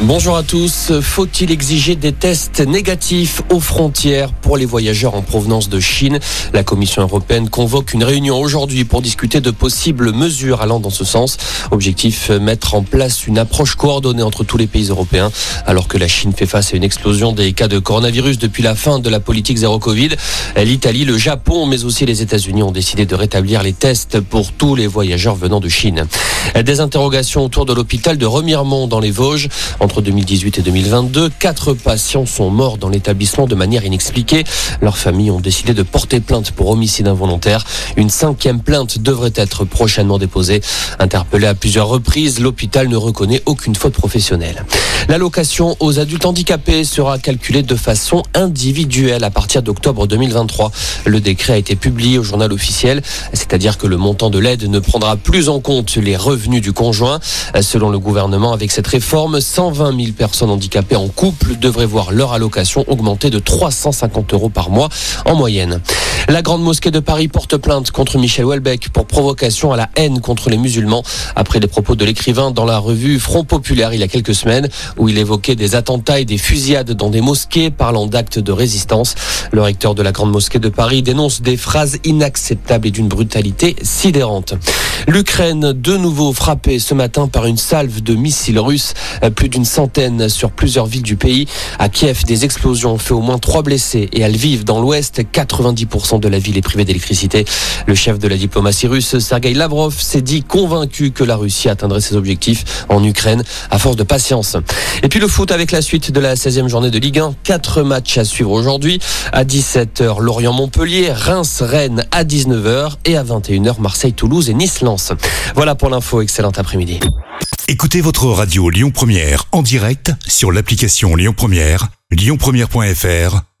Bonjour à tous. Faut-il exiger des tests négatifs aux frontières pour les voyageurs en provenance de Chine? La Commission européenne convoque une réunion aujourd'hui pour discuter de possibles mesures allant dans ce sens. Objectif, mettre en place une approche coordonnée entre tous les pays européens alors que la Chine fait face à une explosion des cas de coronavirus depuis la fin de la politique zéro Covid. L'Italie, le Japon, mais aussi les États-Unis ont décidé de rétablir les tests pour tous les voyageurs venant de Chine. Des interrogations autour de l'hôpital de Remiremont dans les Vosges. Entre 2018 et 2022, quatre patients sont morts dans l'établissement de manière inexpliquée. Leurs familles ont décidé de porter plainte pour homicide involontaire. Une cinquième plainte devrait être prochainement déposée. Interpellé à plusieurs reprises, l'hôpital ne reconnaît aucune faute professionnelle. L'allocation aux adultes handicapés sera calculée de façon individuelle à partir d'octobre 2023. Le décret a été publié au journal officiel, c'est-à-dire que le montant de l'aide ne prendra plus en compte les revenus du conjoint. Selon le gouvernement, avec cette réforme, 120 000 personnes handicapées en couple devraient voir leur allocation augmenter de 350 euros par mois en moyenne. La Grande Mosquée de Paris porte plainte contre Michel Houellebecq pour provocation à la haine contre les musulmans après les propos de l'écrivain dans la revue Front Populaire il y a quelques semaines où il évoquait des attentats et des fusillades dans des mosquées parlant d'actes de résistance. Le recteur de la Grande Mosquée de Paris dénonce des phrases inacceptables et d'une brutalité sidérante. L'Ukraine, de nouveau frappée ce matin par une salve de missiles russes, plus d'une centaine sur plusieurs villes du pays. À Kiev, des explosions ont fait au moins trois blessés et à Lviv, dans l'ouest, 90% de la ville est privée d'électricité. Le chef de la diplomatie russe, Sergei Lavrov, s'est dit convaincu que la Russie atteindrait ses objectifs en Ukraine à force de patience. Et puis le foot avec la suite de la 16e journée de Ligue 1. Quatre matchs à suivre aujourd'hui. À 17h, Lorient-Montpellier, Reims-Rennes à 19h et à 21h, Marseille-Toulouse et Nice-Lens. Voilà pour l'info. Excellent après-midi. Écoutez votre radio Lyon Première en direct sur l'application Lyon Première, lyonpremière.fr